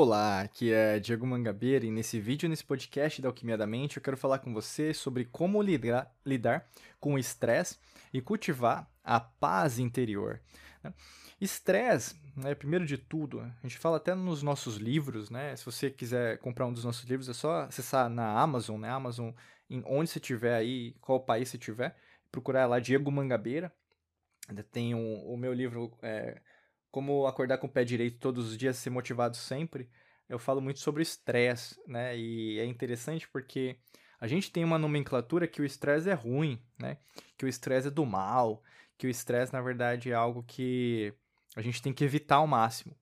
Olá, aqui é Diego Mangabeira e nesse vídeo, nesse podcast da Alquimia da Mente, eu quero falar com você sobre como lidar, lidar com o estresse e cultivar a paz interior. né? Estresse, né, primeiro de tudo, a gente fala até nos nossos livros, né? Se você quiser comprar um dos nossos livros, é só acessar na Amazon, né? Amazon, em onde você estiver aí, qual país você estiver, procurar lá Diego Mangabeira. Ainda tem o, o meu livro é, Como Acordar com o Pé Direito Todos os Dias, Ser Motivado Sempre. Eu falo muito sobre estresse, né? E é interessante porque a gente tem uma nomenclatura que o estresse é ruim, né? Que o estresse é do mal, que o estresse, na verdade, é algo que a gente tem que evitar ao máximo.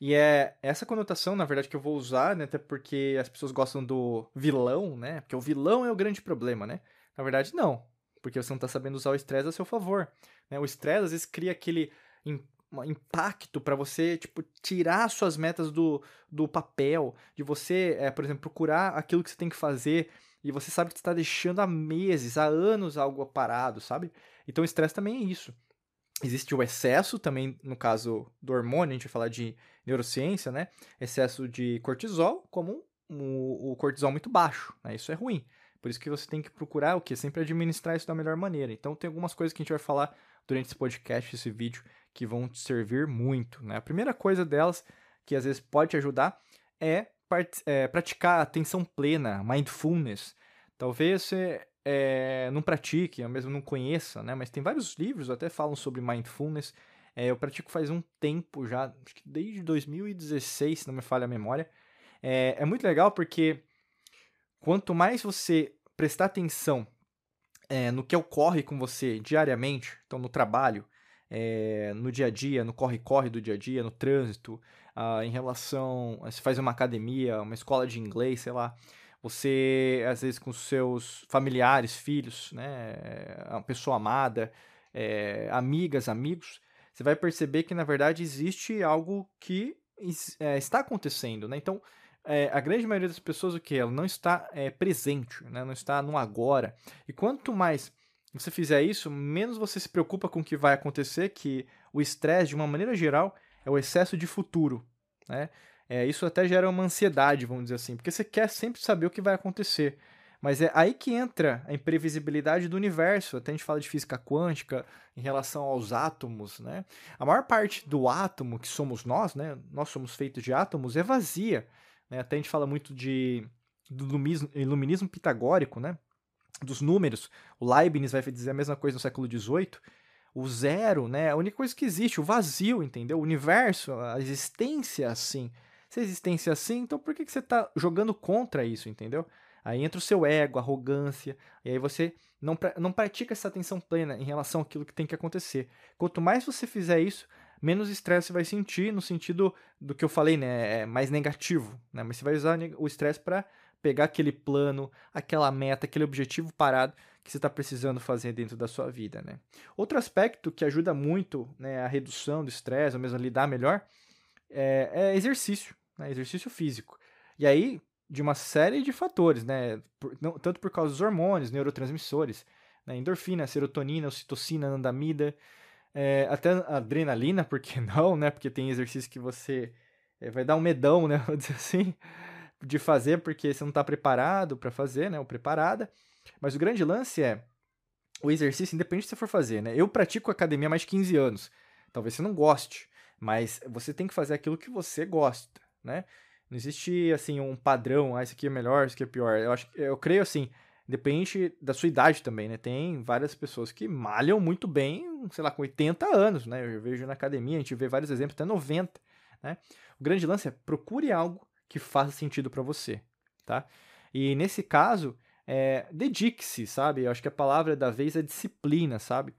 E é essa conotação, na verdade, que eu vou usar, né? Até porque as pessoas gostam do vilão, né? Porque o vilão é o grande problema, né? Na verdade, não. Porque você não está sabendo usar o estresse a seu favor. Né? O estresse, às vezes, cria aquele um impacto para você, tipo, tirar suas metas do, do papel. De você, é, por exemplo, procurar aquilo que você tem que fazer e você sabe que você está deixando há meses, há anos algo parado, sabe? Então, o estresse também é isso. Existe o excesso, também no caso do hormônio, a gente vai falar de neurociência, né? Excesso de cortisol, como um- o cortisol muito baixo, né? Isso é ruim. Por isso que você tem que procurar o quê? Sempre administrar isso da melhor maneira. Então, tem algumas coisas que a gente vai falar durante esse podcast, esse vídeo, que vão te servir muito, né? A primeira coisa delas, que às vezes pode te ajudar, é, é, praticar atenção plena, mindfulness. Talvez você é, não pratique, ou mesmo não conheça, né? Mas tem vários livros até falam sobre mindfulness. É, eu pratico faz um tempo já, acho que desde 2016, se não me falha a memória. É, é muito legal porque quanto mais você prestar atenção é, no que ocorre com você diariamente, então no trabalho, é, no dia a dia, no corre-corre do dia a dia, no trânsito, ah, em relação. Você faz uma academia, uma escola de inglês, sei lá. Você, às vezes, com seus familiares, filhos, né, uma pessoa amada, é, amigas, amigos, você vai perceber que, na verdade, existe algo que está acontecendo, né? Então, é, a grande maioria das pessoas, o que? Ela não está é, presente, né? não está no agora. E quanto mais você fizer isso, menos você se preocupa com o que vai acontecer, que o estresse, de uma maneira geral, é o excesso de futuro, né? É, isso até gera uma ansiedade, vamos dizer assim, porque você quer sempre saber o que vai acontecer. Mas é aí que entra a imprevisibilidade do universo. Até a gente fala de física quântica em relação aos átomos, né? A maior parte do átomo que somos nós, né? Nós somos feitos de átomos, é vazia. Né? Até a gente fala muito de do iluminismo, iluminismo pitagórico, né? Dos números. O Leibniz vai dizer a mesma coisa no século XVIII. O zero, né? A única coisa que existe, o vazio, entendeu? O universo, a existência é assim. Se a existência é assim, então por que, que você está jogando contra isso, entendeu? Aí entra o seu ego, a arrogância, e aí você não, não pratica essa atenção plena em relação àquilo que tem que acontecer. Quanto mais você fizer isso, menos estresse vai sentir, no sentido do que eu falei, né? É mais negativo, né? Mas você vai usar o estresse para pegar aquele plano, aquela meta, aquele objetivo parado que você está precisando fazer dentro da sua vida, né? Outro aspecto que ajuda muito né, a redução do estresse, ou mesmo a lidar melhor, é, é exercício, né? exercício físico. E aí, de uma série de fatores, né? Por- não- tanto por causa dos hormônios, neurotransmissores, né? endorfina, serotonina, ocitocina, anandamida, é, até adrenalina, por que não, né? Porque tem exercício que você é, vai dar um medão, né? Vou dizer assim, de fazer porque você não está preparado para fazer, né? Ou preparada. Mas o grande lance é o exercício, independente se você for fazer, né? Eu pratico academia há mais de 15 anos. Talvez você não goste, mas você tem que fazer aquilo que você gosta, né? Não existe, assim, um padrão, ah, isso aqui é melhor, isso aqui é pior. Eu, acho, eu creio, assim, independente da sua idade também, né? Tem várias pessoas que malham muito bem, sei lá, com 80 anos, né? Eu vejo na academia, a gente vê vários exemplos, até 90, né? O grande lance é procure algo que faça sentido para você, tá? E nesse caso, é, dedique-se, sabe? Eu acho que a palavra da vez é disciplina, sabe?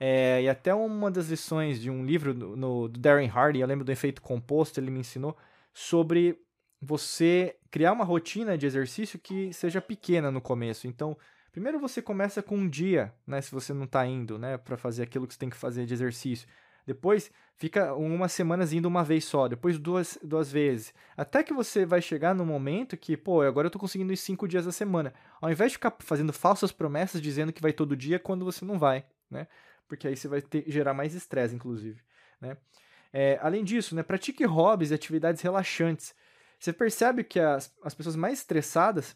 É, e até uma das lições de um livro no, no- do Darren Hardy, eu lembro do efeito composto, ele me ensinou sobre você criar uma rotina de exercício que seja pequena no começo. Então, primeiro você começa com um dia, né, se você não está indo, né, para fazer aquilo que você tem que fazer de exercício. Depois fica umas semanas indo uma vez só, depois duas, duas vezes. Até que você vai chegar no momento que, pô, agora eu tô conseguindo ir cinco dias da semana. Ao invés de ficar fazendo falsas promessas dizendo que vai todo dia quando você não vai, né? Porque aí você vai ter, gerar mais estresse, inclusive, né? É, além disso, né, pratique hobbies e atividades relaxantes. Você percebe que as, as pessoas mais estressadas,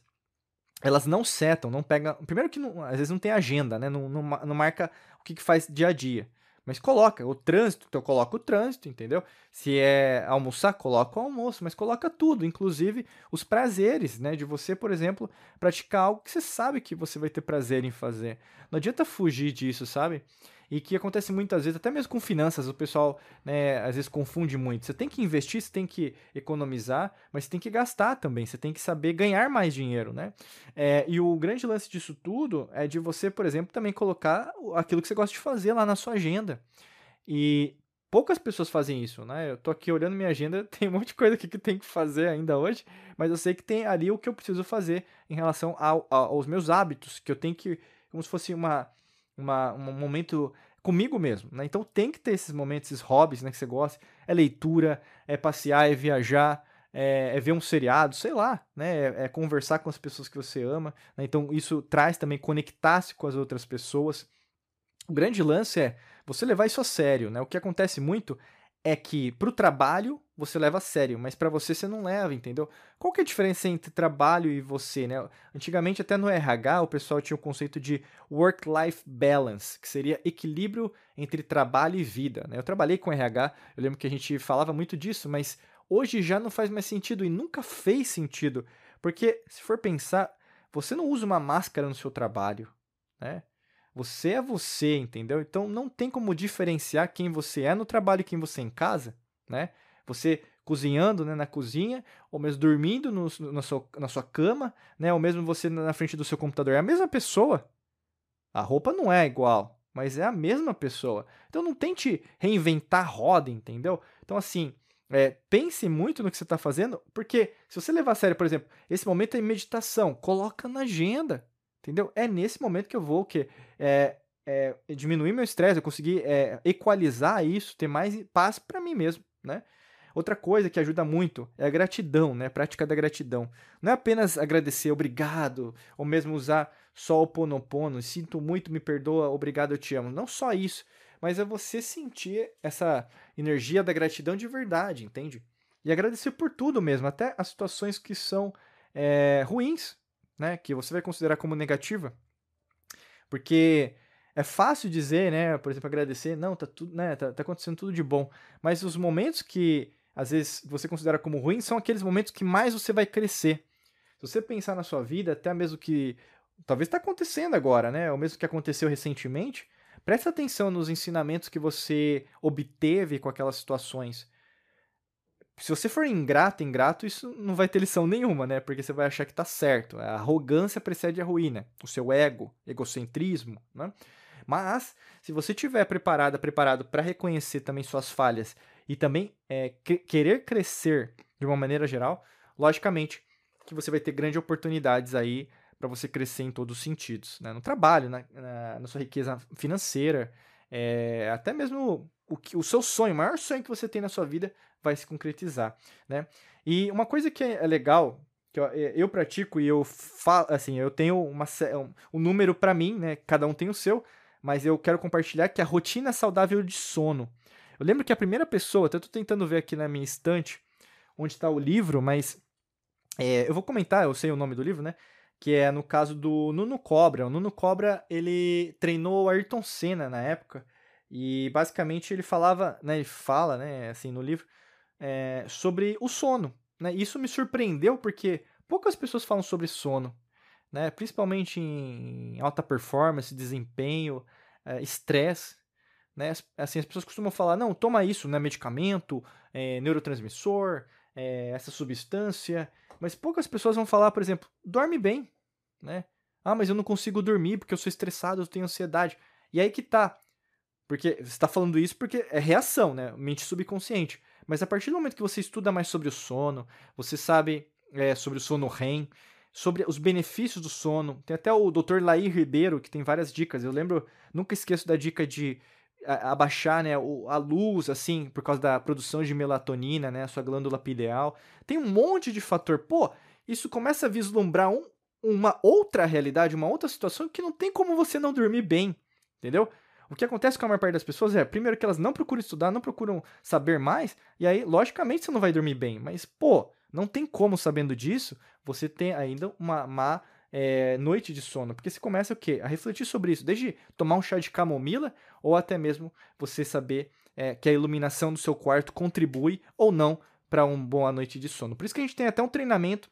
elas não setam, não pegam. Primeiro que não, às vezes não tem agenda, né? Não, não, não marca o que, que faz dia a dia. Mas coloca o trânsito, então coloca o trânsito, entendeu? Se é almoçar, coloca o almoço, mas coloca tudo, inclusive os prazeres, né? De você, por exemplo, praticar algo que você sabe que você vai ter prazer em fazer. Não adianta fugir disso, sabe? E que acontece muitas vezes, até mesmo com finanças, o pessoal né, às vezes confunde muito. Você tem que investir, você tem que economizar, mas você tem que gastar também, você tem que saber ganhar mais dinheiro, né? É, e o grande lance disso tudo é de você, por exemplo, também colocar aquilo que você gosta de fazer lá na sua agenda. E poucas pessoas fazem isso, né? Eu tô aqui olhando minha agenda, tem um monte de coisa aqui que tem que fazer ainda hoje, mas eu sei que tem ali o que eu preciso fazer em relação ao, aos meus hábitos, que eu tenho que, como se fosse uma uma, um momento comigo mesmo, né? Então tem que ter esses momentos, esses hobbies, né, que você gosta. É leitura, é passear, é viajar, é, é ver um seriado, sei lá, né? É, é, conversar com as pessoas que você ama. Né? Então isso traz também conectar-se com as outras pessoas. O grande lance é você levar isso a sério, né? O que acontece muito é que para o trabalho você leva a sério, mas para você você não leva, entendeu? Qual que é a diferença entre trabalho e você, né? Antigamente até no RH o pessoal tinha o conceito de work-life balance, que seria equilíbrio entre trabalho e vida, né? Eu trabalhei com RH, eu lembro que a gente falava muito disso, mas hoje já não faz mais sentido e nunca fez sentido, porque se for pensar, você não usa uma máscara no seu trabalho, né? Você é você, entendeu? Então não tem como diferenciar quem você é no trabalho e quem você é em casa, né? Você cozinhando né, na cozinha, ou mesmo dormindo no, na, sua, na sua cama, né, ou mesmo você na frente do seu computador. É a mesma pessoa. A roupa não é igual, mas é a mesma pessoa. Então não tente reinventar a roda, entendeu? Então, assim, é, pense muito no que você está fazendo, porque se você levar a sério, por exemplo, esse momento é meditação, coloca na agenda, entendeu? É nesse momento que eu vou que é, é, diminuir meu estresse, eu conseguir é, equalizar isso, ter mais paz para mim mesmo, né? Outra coisa que ajuda muito é a gratidão, né? A prática da gratidão. Não é apenas agradecer, obrigado, ou mesmo usar só o ponopono, sinto muito, me perdoa, obrigado, eu te amo. Não só isso, mas é você sentir essa energia da gratidão de verdade, entende? E agradecer por tudo mesmo, até as situações que são é, ruins, né? Que você vai considerar como negativa. Porque é fácil dizer, né? Por exemplo, agradecer, não, tá tudo, né? Tá, tá acontecendo tudo de bom. Mas os momentos que às vezes você considera como ruim, são aqueles momentos que mais você vai crescer. Se você pensar na sua vida, até mesmo que talvez está acontecendo agora, né? Ou mesmo que aconteceu recentemente, preste atenção nos ensinamentos que você obteve com aquelas situações. Se você for ingrato, ingrato, isso não vai ter lição nenhuma, né? Porque você vai achar que está certo. A arrogância precede a ruína, o seu ego, egocentrismo, né? Mas, se você estiver preparada, preparado para reconhecer também suas falhas e também é, que, querer crescer de uma maneira geral, logicamente que você vai ter grandes oportunidades aí para você crescer em todos os sentidos, né? no trabalho, na, na, na sua riqueza financeira, é, até mesmo o, que, o seu sonho, o maior sonho que você tem na sua vida vai se concretizar, né? E uma coisa que é legal que eu, é, eu pratico e eu falo, assim, eu tenho uma, um, um número para mim, né? Cada um tem o seu, mas eu quero compartilhar que é a rotina saudável de sono. Eu lembro que a primeira pessoa, até estou tentando ver aqui na minha estante onde está o livro, mas é, eu vou comentar, eu sei o nome do livro, né? Que é no caso do Nuno Cobra. O Nuno Cobra, ele treinou o Ayrton Senna na época, e basicamente ele falava, né, ele fala, né, assim, no livro, é, sobre o sono. Né? Isso me surpreendeu porque poucas pessoas falam sobre sono, né? principalmente em alta performance, desempenho, é, estresse. Né? Assim, as pessoas costumam falar, não, toma isso, né? medicamento, é, neurotransmissor, é, essa substância, mas poucas pessoas vão falar, por exemplo, dorme bem, né? Ah, mas eu não consigo dormir porque eu sou estressado, eu tenho ansiedade. E aí que tá. Porque você está falando isso porque é reação, né? Mente subconsciente. Mas a partir do momento que você estuda mais sobre o sono, você sabe é, sobre o sono REM, sobre os benefícios do sono. Tem até o Dr. Laí Ribeiro, que tem várias dicas. Eu lembro, nunca esqueço da dica de abaixar né, a luz, assim, por causa da produção de melatonina, né, a sua glândula pineal. Tem um monte de fator. Pô, isso começa a vislumbrar um, uma outra realidade, uma outra situação que não tem como você não dormir bem, entendeu? O que acontece com a maior parte das pessoas é, primeiro, que elas não procuram estudar, não procuram saber mais, e aí, logicamente, você não vai dormir bem. Mas, pô, Não tem como, sabendo disso, você ter ainda uma má é, noite de sono. Porque você começa o quê? A refletir sobre isso. Desde tomar um chá de camomila ou até mesmo você saber é, que a iluminação do seu quarto contribui ou não para uma boa noite de sono. Por isso que a gente tem até um treinamento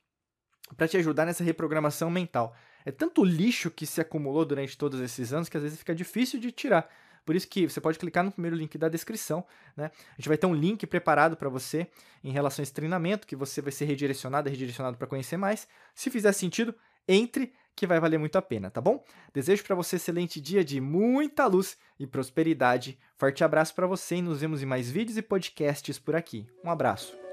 para te ajudar nessa reprogramação mental. É tanto lixo que se acumulou durante todos esses anos que às vezes fica difícil de tirar. Por isso que você pode clicar no primeiro link da descrição, né? A gente vai ter um link preparado para você em relação a esse treinamento, que você vai ser redirecionado, redirecionado para conhecer mais. Se fizer sentido, entre que vai valer muito a pena, tá bom? Desejo para você excelente dia de muita luz e prosperidade. Forte abraço para você e nos vemos em mais vídeos e podcasts por aqui. Um abraço.